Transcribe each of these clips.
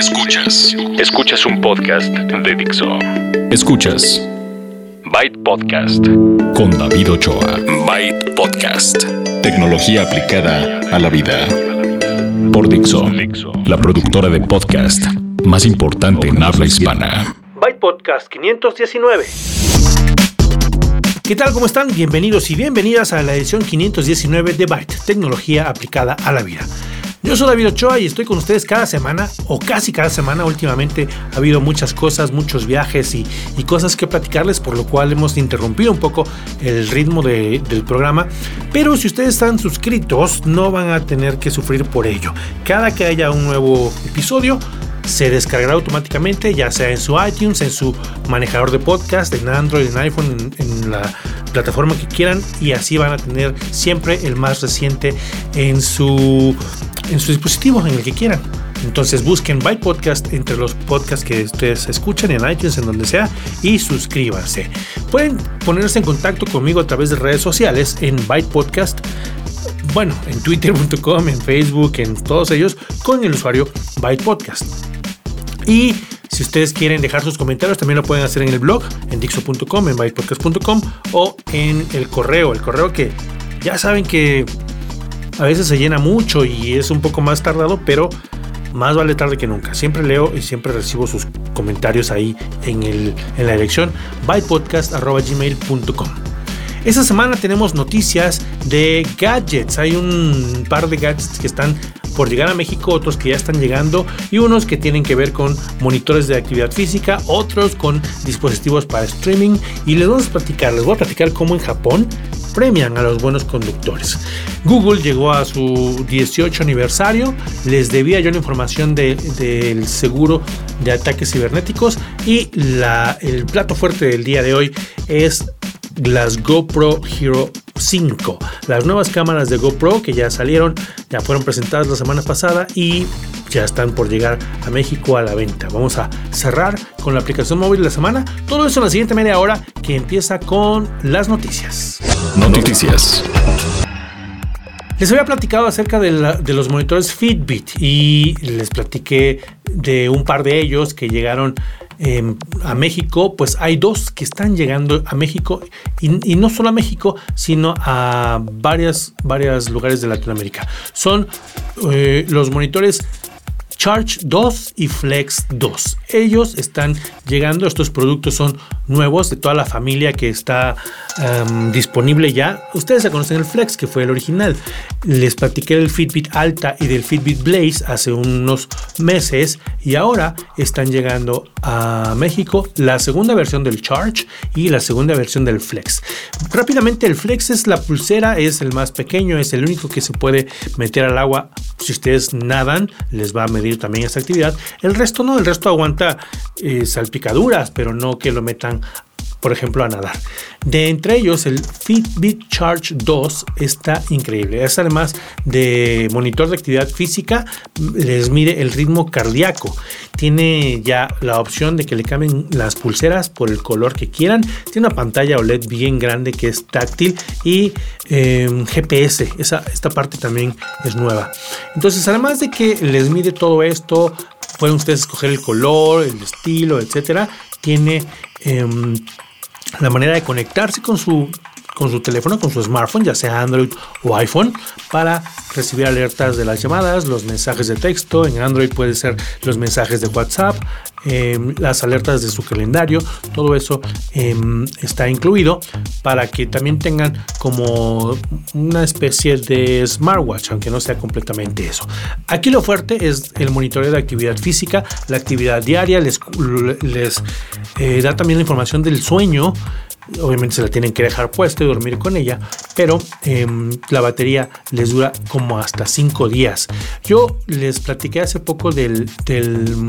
Escuchas. Escuchas un podcast de Dixo. Escuchas. Byte Podcast. Con David Ochoa. Byte Podcast. Tecnología aplicada a la vida. Por Dixo. La productora de podcast más importante en habla hispana. Byte Podcast 519. ¿Qué tal? ¿Cómo están? Bienvenidos y bienvenidas a la edición 519 de Byte, tecnología aplicada a la vida. Yo soy David Ochoa y estoy con ustedes cada semana o casi cada semana. Últimamente ha habido muchas cosas, muchos viajes y, cosas que platicarles, por lo cual hemos interrumpido un poco el ritmo del programa. Pero si ustedes están suscritos, no van a tener que sufrir por ello. Cada que haya un nuevo episodio, se descargará automáticamente, ya sea en su iTunes, en su manejador de podcast, en Android, en iPhone, en, la plataforma que quieran, y así van a tener siempre el más reciente en su, en su dispositivo, en el que quieran. Entonces busquen Byte Podcast entre los podcasts que ustedes escuchan en iTunes, en donde sea, y suscríbanse. Pueden ponerse en contacto conmigo a través de redes sociales en Byte Podcast bueno, en twitter.com, en Facebook, en todos ellos, con el usuario Byte Podcast. Y si ustedes quieren dejar sus comentarios, también lo pueden hacer en el blog, en dixo.com, en bytepodcast.com o en el correo. El correo que ya saben que a veces se llena mucho y es un poco más tardado, pero más vale tarde que nunca. Siempre leo y siempre recibo sus comentarios ahí en, el, en la dirección bytepodcast.gmail.com. Esta semana tenemos noticias de gadgets. Hay un par de gadgets que están por llegar a México, otros que ya están llegando y unos que tienen que ver con monitores de actividad física, otros con dispositivos para streaming y les vamos a platicar, les voy a platicar cómo en Japón premian a los buenos conductores. Google llegó a su 18 aniversario, les debía yo la información del seguro de ataques cibernéticos y el plato fuerte del día de hoy es las GoPro Hero 5. Las nuevas cámaras de GoPro que ya salieron, ya fueron presentadas la semana pasada y ya están por llegar a México a la venta. Vamos a cerrar con la aplicación móvil de la semana. Todo eso en la siguiente media hora que empieza con las noticias. Noticias. Les había platicado acerca de, de, los monitores Fitbit y les platiqué de un par de ellos que llegaron Em, a México, pues hay dos que están llegando a México y, no solo a México, sino a varias, varios lugares de Latinoamérica. Son eh, los monitores Charge 2 y Flex 2. Ellos están llegando, estos productos son nuevos de toda la familia que está em, disponible ya. Ustedes ya conocen el Flex, que fue el original. Les platiqué del Fitbit Alta y del Fitbit Blaze hace unos meses y ahora están llegando a México la segunda versión del Charge y la segunda versión del Flex. Rápidamente, el Flex es la pulsera, es el más pequeño, es el único que se puede meter al agua. Si ustedes nadan, les va a medir también esta actividad. El resto no, el resto aguanta eh, salpicaduras, pero no que lo metan por ejemplo, a nadar. De entre ellos, el Fitbit Charge 2 está increíble. Es además de monitor de actividad física, les mide el ritmo cardíaco. Tiene ya la opción de que le cambien las pulseras por el color que quieran. Tiene una pantalla OLED bien grande que es táctil y em, GPS. Esta parte también es nueva. Entonces, además de que les mide todo esto, pueden ustedes escoger el color, el estilo, etcétera. Tiene em, la manera de conectarse con su, con su teléfono, con su smartphone, ya sea Android o iPhone, para recibir alertas de las llamadas, los mensajes de texto. En Android puede ser los mensajes de WhatsApp, em, las alertas de su calendario. Todo eso em, está incluido para que también tengan como una especie de smartwatch, aunque no sea completamente eso. Aquí lo fuerte es el monitoreo de actividad física, la actividad diaria, les, les eh, da también la información del sueño obviamente se la tienen que dejar puesta y dormir con ella, pero em, la batería les dura como hasta 5 días. Yo les platiqué hace poco del, del,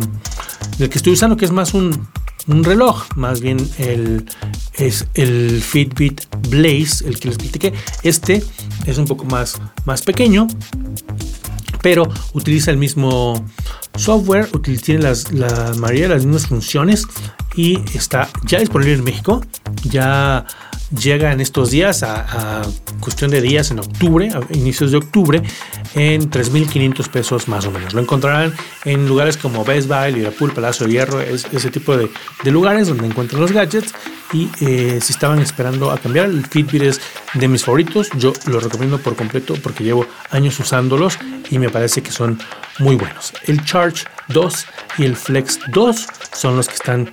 que estoy usando, que es más un, reloj, más bien el, es el Fitbit Blaze, el que les platiqué. Este es un poco más, más pequeño, pero utiliza el mismo software, tiene las, la mayoría de las mismas funciones y está ya disponible en México. Ya llega en estos días, a, cuestión de días, en octubre, inicios de octubre, en 3.500 pesos más o menos. Lo encontrarán en lugares como Best Buy, Liverpool, Palacio de Hierro, ese tipo de, lugares donde encuentran los gadgets. Y eh, si estaban esperando a cambiar, el Fitbit es de mis favoritos. Yo lo recomiendo por completo porque llevo años usándolos y me parece que son muy buenos. El Charge 2 y el Flex 2 son los que están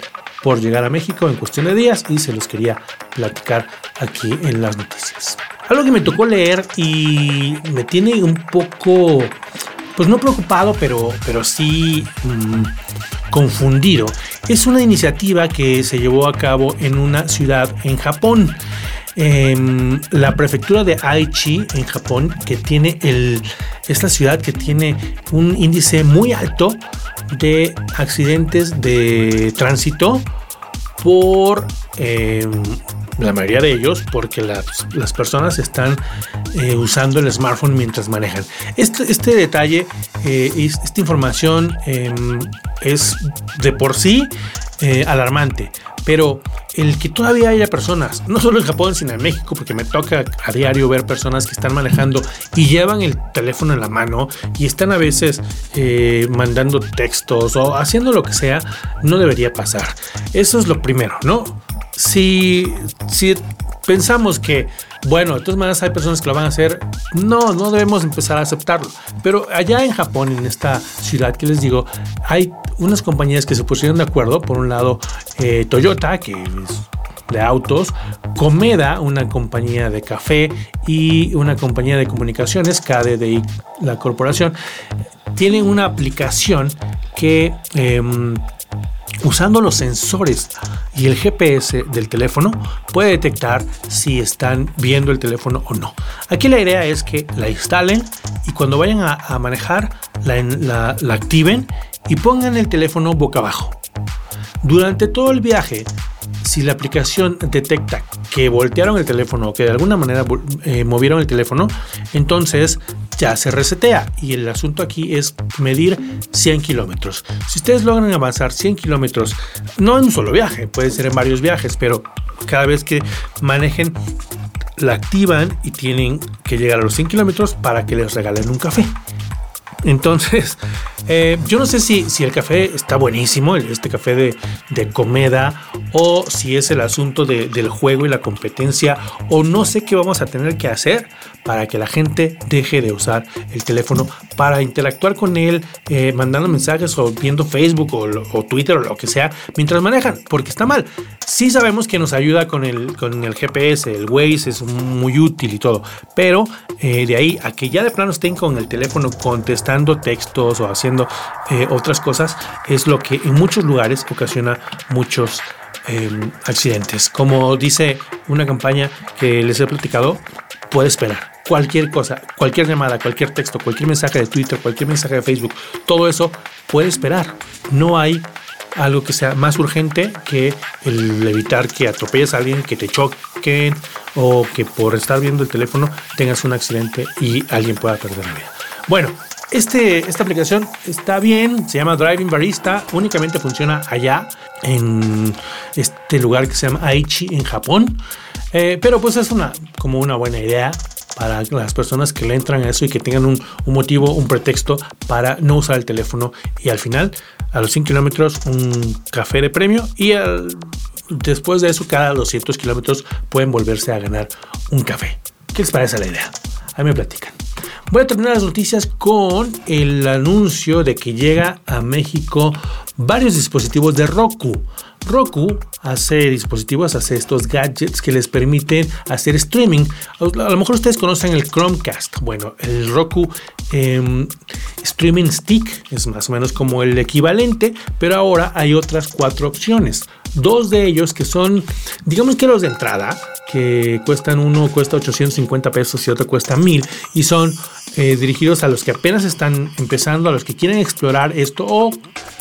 por llegar a México en cuestión de días y se los quería platicar aquí en las noticias. Algo que me tocó leer y me tiene un poco, pues no preocupado, pero, pero sí mm, confundido, es una iniciativa que se llevó a cabo en una ciudad en Japón. Em, la prefectura de Aichi en Japón, que tiene el, esta ciudad que tiene un índice muy alto de accidentes de tránsito por em, la mayoría de ellos porque las, personas están eh, usando el smartphone mientras manejan. Este, este detalle, eh, esta información em, es de por sí eh, alarmante, pero el que todavía haya personas, no solo en Japón, sino en México, porque me toca a diario ver personas que están manejando y llevan el teléfono en la mano y están a veces eh, mandando textos o haciendo lo que sea, no debería pasar. Eso es lo primero, ¿no? Si, si pensamos que, bueno, de todas maneras hay personas que lo van a hacer, no, no debemos empezar a aceptarlo. Pero allá en Japón, en esta ciudad que les digo, hay unas compañías que se pusieron de acuerdo. Por un lado, eh, Toyota, que es de autos, Comeda, una compañía de café y una compañía de comunicaciones, KDDI, la corporación, tienen una aplicación que em, usando los sensores y el GPS del teléfono puede detectar si están viendo el teléfono o no. Aquí la idea es que la instalen y cuando vayan a, manejar la, la activen y pongan el teléfono boca abajo. Durante todo el viaje, si la aplicación detecta que voltearon el teléfono o que de alguna manera eh, movieron el teléfono, entonces ya se resetea. Y el asunto aquí es medir 100 kilómetros. Si ustedes logran avanzar 100 kilómetros, no en un solo viaje, puede ser en varios viajes, pero cada vez que manejen, la activan y tienen que llegar a los 100 kilómetros para que les regalen un café. Entonces, eh, yo no sé si, si, el café está buenísimo, este café de, de comeda, o si es el asunto del juego y la competencia, o no sé qué vamos a tener que hacer para que la gente deje de usar el teléfono para interactuar con él, eh, mandando mensajes o viendo Facebook o, Twitter o lo que sea mientras manejan, porque está mal. Sí sabemos que nos ayuda con el, con el GPS, el Waze es muy útil y todo, pero eh, de ahí a que ya de plano estén con el teléfono contestando textos o haciendo eh, otras cosas, es lo que en muchos lugares ocasiona muchos em, accidentes. Como dice una campaña que les he platicado, puede esperar. Cualquier cosa, cualquier llamada, cualquier texto, cualquier mensaje de Twitter, cualquier mensaje de Facebook, todo eso puede esperar. No hay algo que sea más urgente que el evitar que atropelles a alguien, que te choquen o que por estar viendo el teléfono tengas un accidente y alguien pueda perder la vida. Bueno, este, esta aplicación está bien, se llama Driving Barista, únicamente funciona allá en este lugar que se llama Aichi en Japón, eh, pero pues es una como una buena idea para las personas que le entran a eso y que tengan un, motivo, un pretexto para no usar el teléfono y al final a los 100 kilómetros un café de premio y después de eso cada 200 kilómetros pueden volverse a ganar un café. ¿Qué les parece la idea? Ahí me platican. Voy a terminar las noticias con el anuncio de que llega a México varios dispositivos de Roku. Roku hace dispositivos, hace estos gadgets que les permiten hacer streaming. A lo mejor ustedes conocen el Chromecast. Bueno, el Roku em, Streaming Stick es más o menos como el equivalente, pero ahora hay otras cuatro opciones. Dos de ellos que son, digamos que los de entrada, que cuestan uno cuesta 850 pesos y otro cuesta 1000 y son eh, dirigidos a los que apenas están empezando, a los que quieren explorar esto o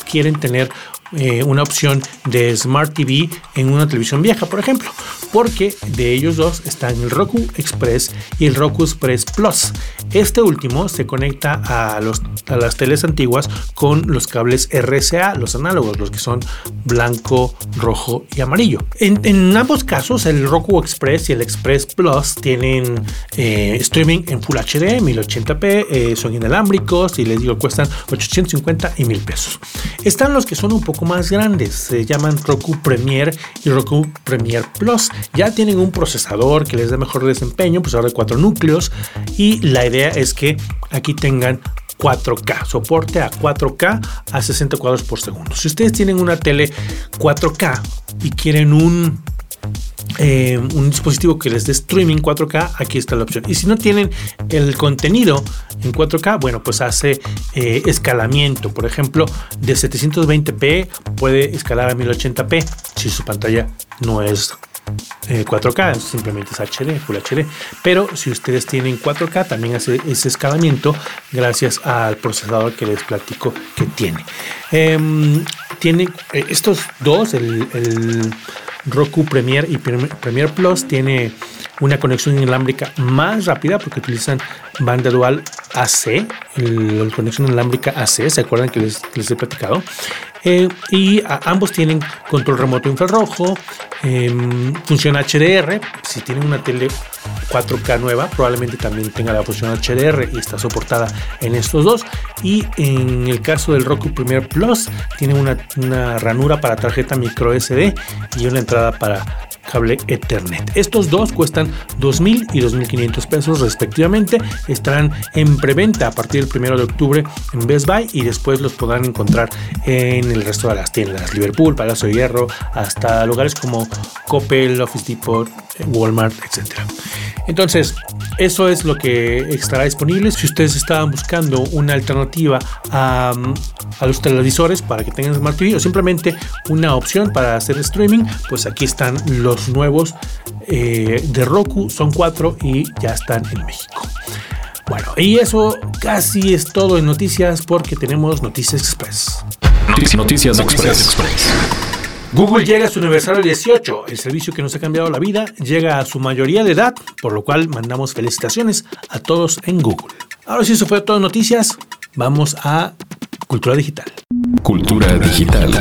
quieren tener eh, una opción de Smart TV en una televisión vieja, por ejemplo. porque de ellos dos están el Roku Express y el Roku Express Plus. Este último se conecta a, las teles antiguas con los cables RCA, los análogos, los que son blanco, rojo y amarillo. En, ambos casos, el Roku Express y el Express Plus tienen eh, streaming en Full HD, 1080p, eh, son inalámbricos y les digo, cuestan 850 y 1000 pesos. Están los que son un poco más grandes, se llaman Roku Premier y Roku Premier Plus. Ya tienen un procesador que les da mejor desempeño, ahora de cuatro núcleos y la idea es que aquí tengan 4K, soporte a 4K a 60 cuadros por segundo. Si ustedes tienen una tele 4K y quieren un eh, un dispositivo que les dé streaming 4K, aquí está la opción. Y si no tienen el contenido en 4K, bueno, pues hace eh, escalamiento. Por ejemplo, de 720p puede escalar a 1080p si su pantalla no es 4K, eh, simplemente es HD, Full HD. Pero si ustedes tienen 4K, también hace ese escalamiento gracias al procesador que les platico que tiene. Em, tiene estos dos, el Roku Premier y Premier Plus tiene una conexión inalámbrica más rápida porque utilizan banda dual AC, la conexión inalámbrica AC, ¿se acuerdan que les, les he platicado? Eh, y ambos tienen control remoto infrarrojo, em, función HDR. Si tienen una tele 4K nueva, probablemente también tenga la función HDR y está soportada en estos dos. Y en el caso del Roku Premier Plus, tiene una, una ranura para tarjeta micro SD y una entrada para cable Ethernet. Estos dos cuestan 2.000 y 2.500 pesos respectivamente. Estarán en preventa a partir del 1 de octubre en Best Buy y después los podrán encontrar en el resto de las tiendas, Liverpool, Palacio de Hierro, hasta lugares como Coppel, Office Depot, Walmart, etc. Entonces, eso es lo que estará disponible. Si ustedes estaban buscando una alternativa a, los televisores para que tengan Smart TV o simplemente una opción para hacer streaming, pues aquí están los nuevos eh, de Roku. Son cuatro y ya están en México. Bueno, y eso casi es todo en noticias porque tenemos Noticias Express. Noticias, Express. Google llega a su aniversario 18. El servicio que nos ha cambiado la vida llega a su mayoría de edad, por lo cual mandamos felicitaciones a todos en Google. Ahora sí, eso fue todo noticias. Vamos a Cultura Digital. Cultura Digital.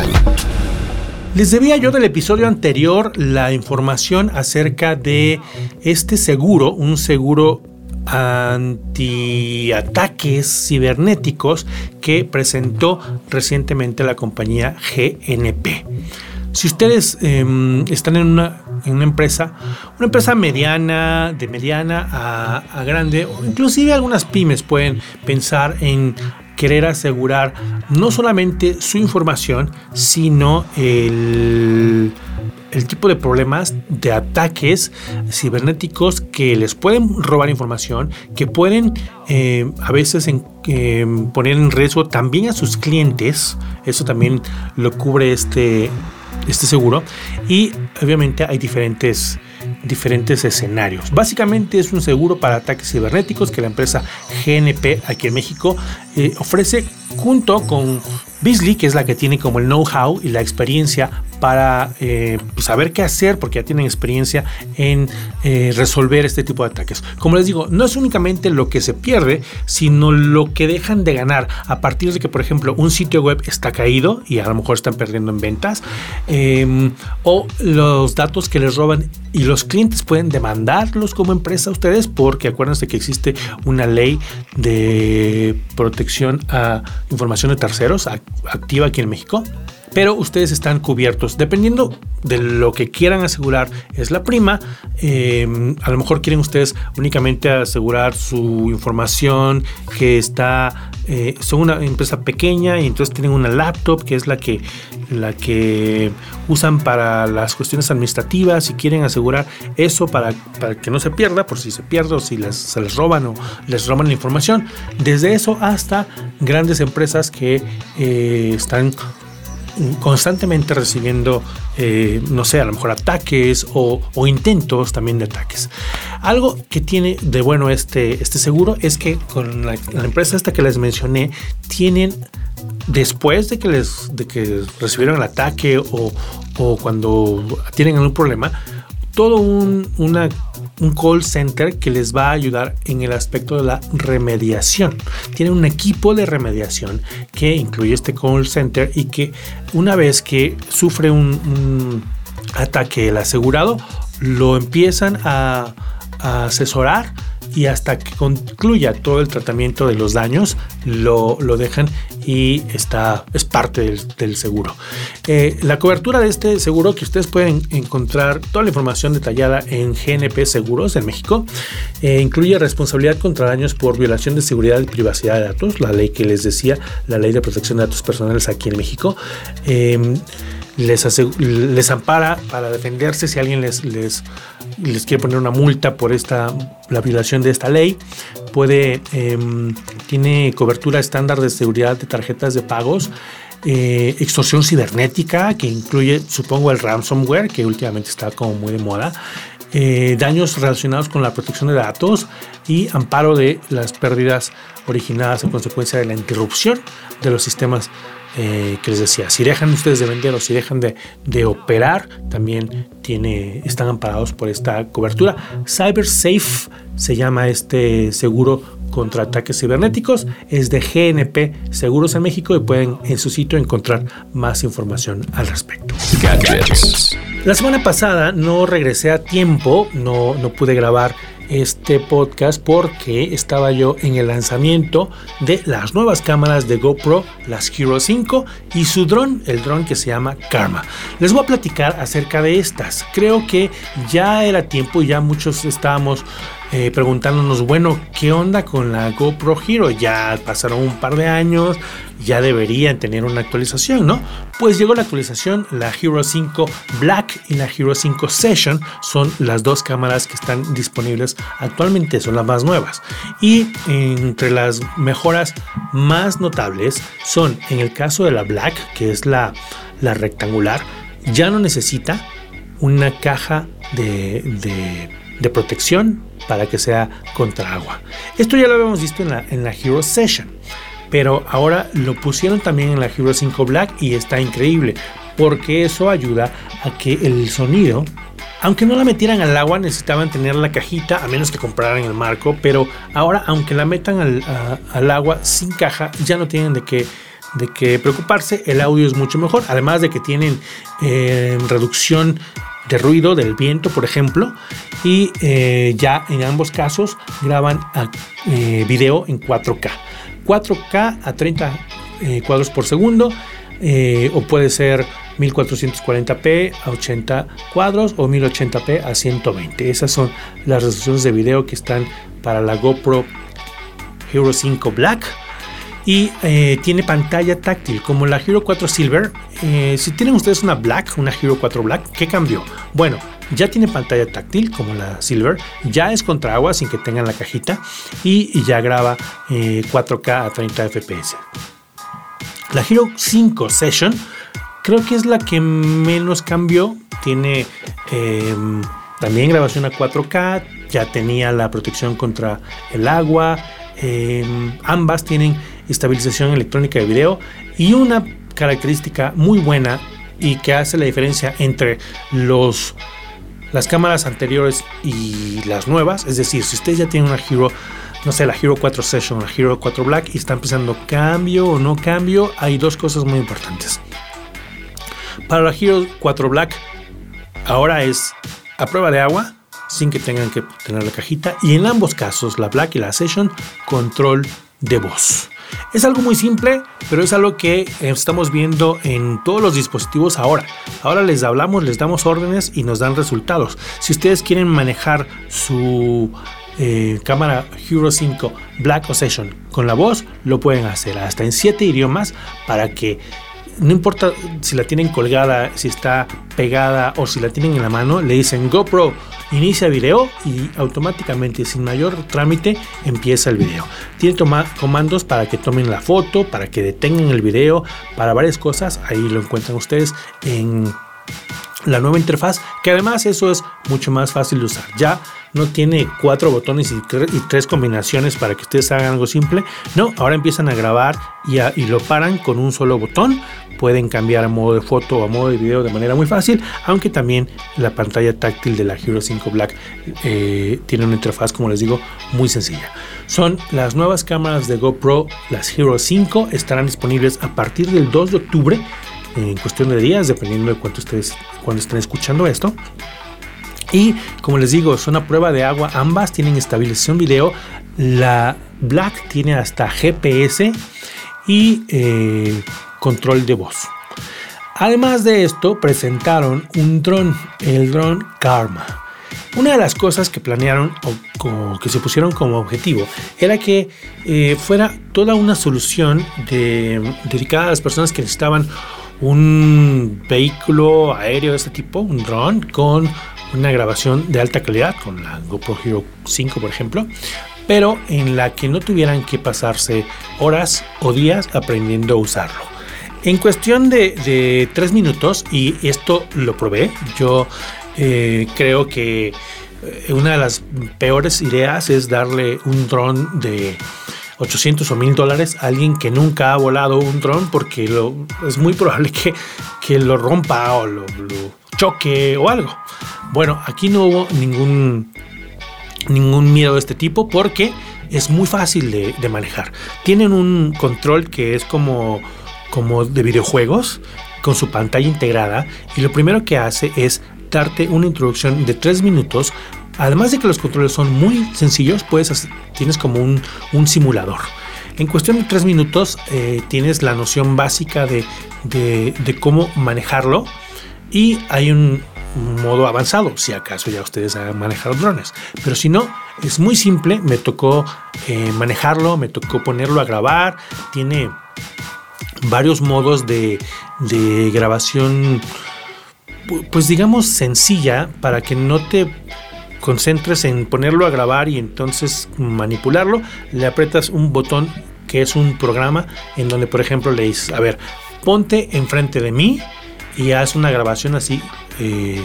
Les debía yo del episodio anterior la información acerca de este seguro, un seguro antiataques cibernéticos que presentó recientemente la compañía GNP. Si ustedes em, están en una, empresa, una empresa mediana, de mediana a, a grande, o inclusive algunas pymes pueden pensar en querer asegurar no solamente su información, sino el, tipo de problemas de ataques cibernéticos que les pueden robar información, que pueden eh, a veces poner en riesgo también a sus clientes. Eso también lo cubre este, este seguro. Y obviamente hay diferentes diferentes escenarios. Básicamente es un seguro para ataques cibernéticos que la empresa GNP aquí en México eh, ofrece junto con Beasley, que es la que tiene como el know-how y la experiencia para eh, saber qué hacer, porque ya tienen experiencia en eh, resolver este tipo de ataques. Como les digo, no es únicamente lo que se pierde, sino lo que dejan de ganar a partir de que, por ejemplo, un sitio web está caído y a lo mejor están perdiendo en ventas, em, o los datos que les roban y los clientes pueden demandarlos como empresa a ustedes, porque acuérdense que existe una ley de protección a información de terceros activa aquí en México pero ustedes están cubiertos. Dependiendo de lo que quieran asegurar es la prima, em, a lo mejor quieren ustedes únicamente asegurar su información que está, eh, son una empresa pequeña y entonces tienen una laptop que es la que, la que usan para las cuestiones administrativas y quieren asegurar eso para, que no se pierda, por si se pierde o si se les roban o les roban la información. Desde eso hasta grandes empresas que eh, están constantemente recibiendo, eh, no sé, a lo mejor ataques o, intentos también de ataques. Algo que tiene de bueno este, este seguro es que con la, empresa esta que les mencioné, tienen después de que les de que recibieron el ataque o, o cuando tienen algún problema, todo un, una, un call center que les va a ayudar en el aspecto de la remediación. Tiene un equipo de remediación que incluye este call center y que una vez que sufre un, ataque el asegurado, lo empiezan a, a asesorar y hasta que concluya todo el tratamiento de los daños lo, dejan y está, es parte del, seguro. Eh, la cobertura de este seguro que ustedes pueden encontrar toda la información detallada en GNP Seguros en México eh, incluye responsabilidad contra daños por violación de seguridad y privacidad de datos, la ley que les decía, la ley de protección de datos personales aquí en México. Em, les, ampara para defenderse si alguien les, quiere poner una multa por esta, la violación de esta ley. Puede, em, tiene cobertura estándar de seguridad de tarjetas de pagos. Eh, extorsión cibernética que incluye supongo el ransomware que últimamente está como muy de moda eh, daños relacionados con la protección de datos y amparo de las pérdidas originadas a consecuencia de la interrupción de los sistemas eh, que les decía, si dejan ustedes de vender o si dejan de, operar, también tiene, están amparados por esta cobertura. CyberSafe se llama este seguro contra ataques cibernéticos, es de GNP Seguros en México y pueden en su sitio encontrar más información al respecto. La semana pasada no regresé a tiempo, no, no pude grabar este podcast porque estaba yo en el lanzamiento de las nuevas cámaras de GoPro, las Hero 5 y su dron, el dron que se llama Karma. Les voy a platicar acerca de estas. Creo que ya era tiempo, ya muchos estábamos eh, preguntándonos, bueno, ¿qué onda con la GoPro Hero? Ya pasaron un par de años, ya deberían tener una actualización, ¿no? Pues llegó la actualización, la Hero 5 Black y la Hero 5 Session son las dos cámaras que están disponibles actualmente, son las más nuevas. Y entre las mejoras más notables son, en el caso de la Black, que es la, la rectangular, ya no necesita una caja de, de, de protección para que sea contra agua. Esto ya lo habíamos visto en la, en la Hero Session, pero ahora lo pusieron también en la Hero 5 Black y está increíble, porque eso ayuda a que el sonido aunque no la metieran al agua, necesitaban tener la cajita, a menos que compraran el marco, pero ahora, aunque la metan al, agua sin caja, ya no tienen de qué, de preocuparse, el audio es mucho mejor, además de que tienen eh, reducción de ruido del viento, por ejemplo, y eh, ya en ambos casos graban eh, video en 4K. 4K a 30 eh, cuadros por segundo, o puede ser 1440p a 80 cuadros o 1080p a 120. Esas son las resoluciones de video que están para la GoPro Hero 5 Black y eh, tiene pantalla táctil como la Hero 4 Silver. Eh, si tienen ustedes una Black, una Hero 4 Black, ¿qué cambió? Bueno, ya tiene pantalla táctil como la Silver, ya es contra agua sin que tengan la cajita y, ya graba 4K eh, a 30 FPS. La Hero 5 Session creo que es la que menos cambió. Tiene em, también grabación a 4K, ya tenía la protección contra el agua. Em, ambas tienen estabilización electrónica de video y una característica muy buena y que hace la diferencia entre los las cámaras anteriores y las nuevas, es decir, si ustedes ya tienen una Hero, no sé, la Hero 4 Session, la Hero 4 Black y están pensando cambio o no cambio, hay dos cosas muy importantes. Para la Hero 4 Black ahora es a prueba de agua sin que tengan que tener la cajita y en ambos casos, la Black y la Session, control de voz. Es algo muy simple, pero es algo que estamos viendo en todos los dispositivos ahora. Ahora les hablamos, les damos órdenes y nos dan resultados. Si ustedes quieren manejar su eh, cámara Hero 5 Black Session con la voz, lo pueden hacer hasta en 7 idiomas para que no importa si la tienen colgada, si está pegada o si la tienen en la mano, le dicen GoPro inicia video y automáticamente sin mayor trámite empieza el video. Tiene comandos para que tomen la foto, para que detengan el video, para varias cosas. Ahí lo encuentran ustedes en la nueva interfaz, que además eso es mucho más fácil de usar. Ya no tiene cuatro botones y, tres combinaciones para que ustedes hagan algo simple. No, ahora empiezan a grabar y, lo paran con un solo botón pueden cambiar a modo de foto o a modo de video de manera muy fácil, aunque también la pantalla táctil de la Hero 5 Black eh, tiene una interfaz, como les digo, muy sencilla. Son las nuevas cámaras de GoPro, las Hero 5, estarán disponibles a partir del 2 de octubre, en cuestión de días, dependiendo de cuánto ustedes cuando estén escuchando esto. Y como les digo, son a prueba de agua, ambas tienen estabilización video. La Black tiene hasta GPS y eh, control de voz. Además de esto, presentaron un dron, el dron Karma. Una de las cosas que planearon o, que se pusieron como objetivo era que eh, fuera toda una solución dedicada a las personas que necesitaban un vehículo aéreo de este tipo, un dron, con una grabación de alta calidad, con la GoPro Hero 5 por ejemplo, pero en la que no tuvieran que pasarse horas o días aprendiendo a usarlo. En cuestión de, tres minutos, y esto lo probé, yo eh, creo que eh, una de las peores ideas es darle un dron de 800 o 1000 dólares a alguien que nunca ha volado un dron porque es muy probable que, lo rompa o lo, choque o algo. Bueno, aquí no hubo ningún, ningún miedo de este tipo porque es muy fácil de manejar. Tienen un control que es como como de videojuegos con su pantalla integrada y lo primero que hace es darte una introducción de 3 minutos. Además de que los controles son muy sencillos, puedes tienes como un, simulador. En cuestión de 3 minutos eh, tienes la noción básica de, de, cómo manejarlo y hay un, modo avanzado, si acaso ya ustedes saben manejar drones. Pero si no, es muy simple, me tocó eh, manejarlo, me tocó ponerlo a grabar, tiene varios modos de, grabación, pues digamos sencilla, para que no te concentres en ponerlo a grabar y entonces manipularlo, le aprietas un botón que es un programa en donde por ejemplo le dices, a ver, ponte enfrente de mí y haz una grabación así. Eh,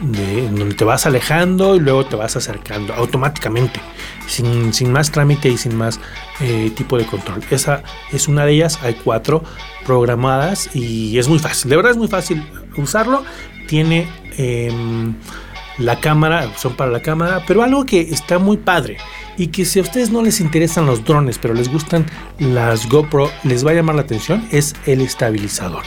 de, donde te vas alejando y luego te vas acercando automáticamente, sin, sin más trámite y sin más eh, tipo de control. Esa es una de ellas, hay cuatro programadas y es muy fácil, de verdad es muy fácil usarlo. Tiene em, la cámara, son para la cámara, pero algo que está muy padre y que si a ustedes no les interesan los drones, pero les gustan las GoPro, les va a llamar la atención, es el estabilizador.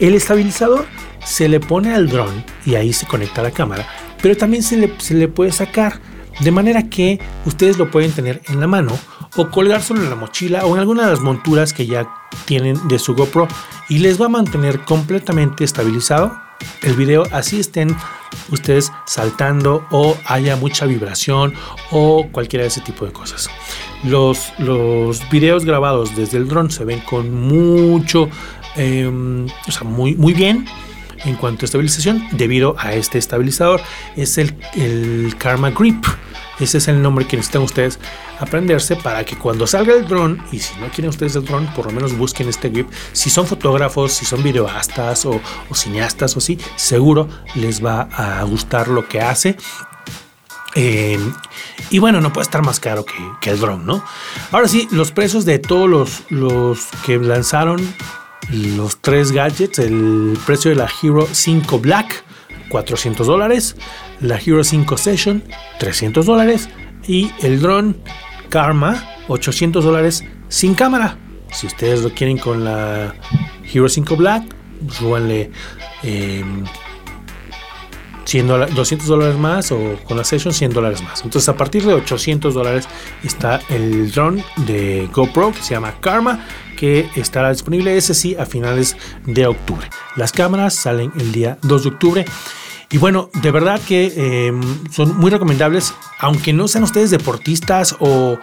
El estabilizador se le pone al dron y ahí se conecta la cámara, pero también se le, se le puede sacar. De manera que ustedes lo pueden tener en la mano o colgárselo en la mochila o en alguna de las monturas que ya tienen de su GoPro y les va a mantener completamente estabilizado el video así estén ustedes saltando o haya mucha vibración o cualquiera de ese tipo de cosas. Los, los videos grabados desde el dron se ven con mucho, em, o sea, muy, muy bien en cuanto a estabilización debido a este estabilizador. Es el, Karma Grip. Ese es el nombre que necesitan ustedes aprenderse para que cuando salga el dron, y si no quieren ustedes el dron, por lo menos busquen este grip. Si son fotógrafos, si son videoastas o, cineastas o sí, seguro les va a gustar lo que hace. Eh, y bueno, no puede estar más caro que, el dron, ¿no? Ahora sí, los precios de todos los que lanzaron los tres gadgets, el precio de la Hero 5 Black, 400 dólares, la Hero 5 Session, 300 dólares y el dron Karma, 800 dólares sin cámara. Si ustedes lo quieren con la Hero 5 Black, súbanle 200 dólares más o con la Session 100 dólares más. Entonces a partir de 800 dólares está el drone de GoPro que se llama Karma que estará disponible ese sí a finales de octubre. Las cámaras salen el día 2 de octubre. Y bueno, de verdad que em, son muy recomendables, aunque no sean ustedes deportistas o,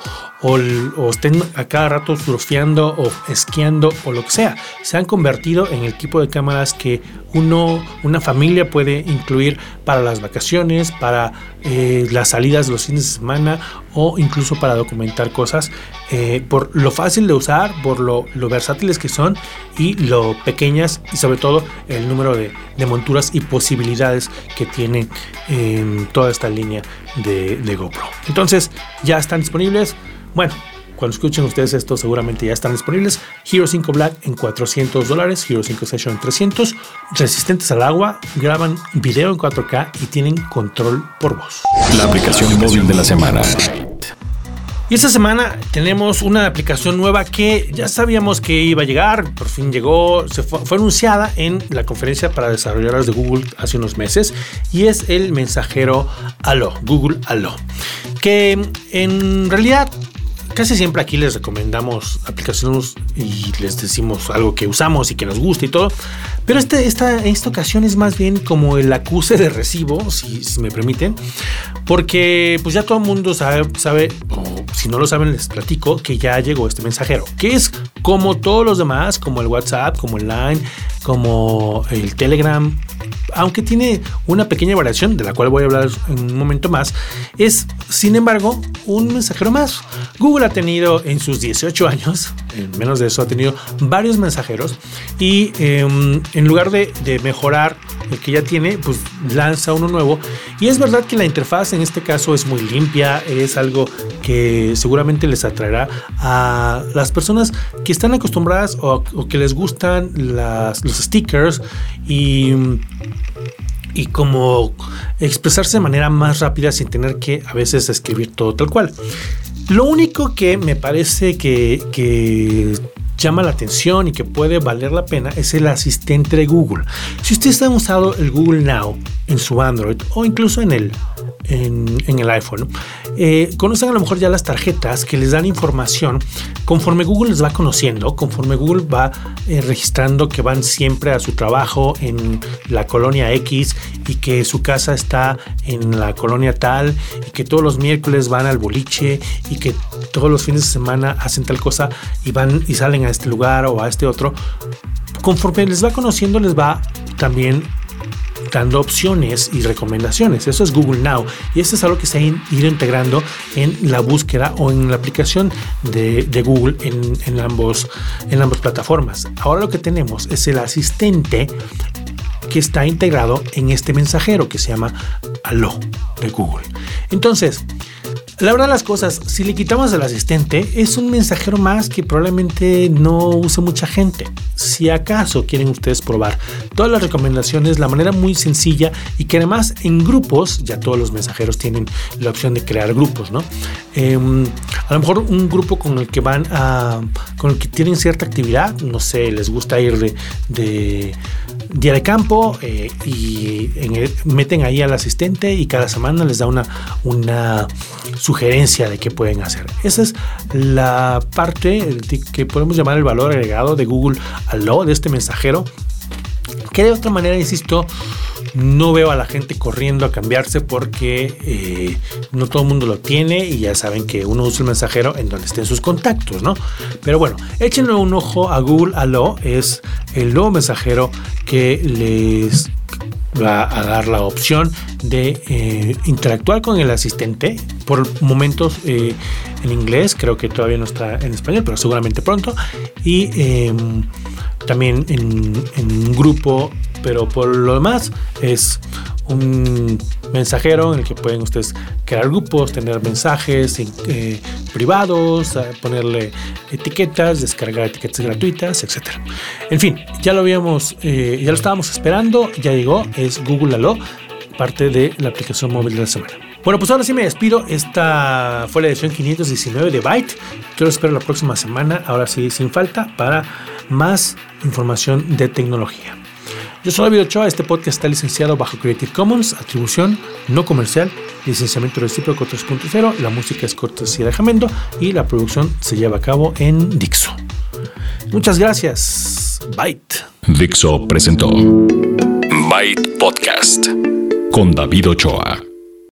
estén a cada rato surfeando o esquiando o lo que sea. Se han convertido en el tipo de cámaras que uno, una familia puede incluir para las vacaciones, para eh, las salidas los fines de semana o incluso para documentar cosas. eh, por lo fácil de usar, por lo, versátiles que son y lo pequeñas y sobre todo el número de, monturas y posibilidades que tienen en toda esta línea de, de GoPro. Entonces ya están disponibles. Bueno, cuando escuchen ustedes esto, seguramente ya están disponibles. Hero 5 Black en 400 dólares, Hero 5 Session en 300. Resistentes al agua, graban video en 4K y tienen control por voz. La aplicación móvil de la semana. Y esta semana tenemos una aplicación nueva que ya sabíamos que iba a llegar, por fin llegó, se fue, fue, anunciada en la conferencia para desarrolladores de Google hace unos meses y es el mensajero Allo, Google Allo, que en realidad Casi siempre aquí les recomendamos aplicaciones y les decimos algo que usamos y que nos gusta y todo. Pero este, esta, esta ocasión es más bien como el acuse de recibo, si, me permiten. Porque pues ya todo el mundo sabe, sabe, o si no lo saben les platico, que ya llegó este mensajero. Que es como todos los demás, como el WhatsApp, como el Line, como el Telegram, aunque tiene una pequeña variación de la cual voy a hablar en un momento más, es sin embargo un mensajero más. Google ha tenido en sus 18 años, en menos de eso, ha tenido varios mensajeros y em, en lugar de, mejorar que ya tiene, pues lanza uno nuevo. Y es verdad que la interfaz en este caso es muy limpia, es algo que seguramente les atraerá a las personas que están acostumbradas o, que les gustan los stickers y y como expresarse de manera más rápida sin tener que a veces escribir todo tal cual. Lo único que me parece que, llama la atención y que puede valer la pena es el asistente de Google. Si ustedes han usado el Google Now en su Android o incluso en el, en el iPhone, eh, conocen a lo mejor ya las tarjetas que les dan información conforme Google les va conociendo, conforme Google va eh, registrando que van siempre a su trabajo en la colonia X y que su casa está en la colonia tal y que todos los miércoles van al boliche y que todos los fines de semana hacen tal cosa y van y salen a este lugar o a este otro. Conforme les va conociendo, les va también dando opciones y recomendaciones. Eso es Google Now y eso es algo que se ha ido integrando en la búsqueda o en la aplicación de, Google en, ambos, en ambas plataformas. Ahora lo que tenemos es el asistente que está integrado en este mensajero que se llama Allo de Google. Entonces, la verdad las cosas, si le quitamos al asistente, es un mensajero más que probablemente no use mucha gente. Si acaso quieren ustedes probar todas las recomendaciones, la manera muy sencilla y que además en grupos, ya todos los mensajeros tienen la opción de crear grupos, ¿no? Em, a lo mejor un grupo con el que van a, con el que tienen cierta actividad, no sé, les gusta ir de día de campo eh, y meten ahí al asistente y cada semana les da una, una sugerencia de qué pueden hacer. Esa es la parte que podemos llamar el valor agregado de Google Allo, de este mensajero, que de otra manera, insisto, no veo a la gente corriendo a cambiarse porque eh, no todo el mundo lo tiene y ya saben que uno usa el mensajero en donde estén sus contactos, ¿no? Pero bueno, échenle un ojo a Google Allo, es el nuevo mensajero que les va a dar la opción de eh, interactuar con el asistente por momentos eh, en inglés, creo que todavía no está en español, pero seguramente pronto, y em, también en, en, un grupo pero por lo demás es un mensajero en el que pueden ustedes crear grupos, tener mensajes eh, privados, eh, ponerle etiquetas, descargar etiquetas gratuitas, etc. En fin, ya lo habíamos, eh, ya lo estábamos esperando, ya llegó, es Google Allo, parte de la aplicación móvil de la semana. Bueno, pues ahora sí me despido. Esta fue la edición 519 de Byte. Yo lo espero la próxima semana, ahora sí sin falta, para más información de tecnología. Yo soy David Ochoa, este podcast está licenciado bajo Creative Commons, atribución no comercial, licenciamiento recíproco 3.0, la música es cortesía de Jamendo y la producción se lleva a cabo en Dixo. Muchas gracias. Byte. Dixo presentó Byte Podcast con David Ochoa.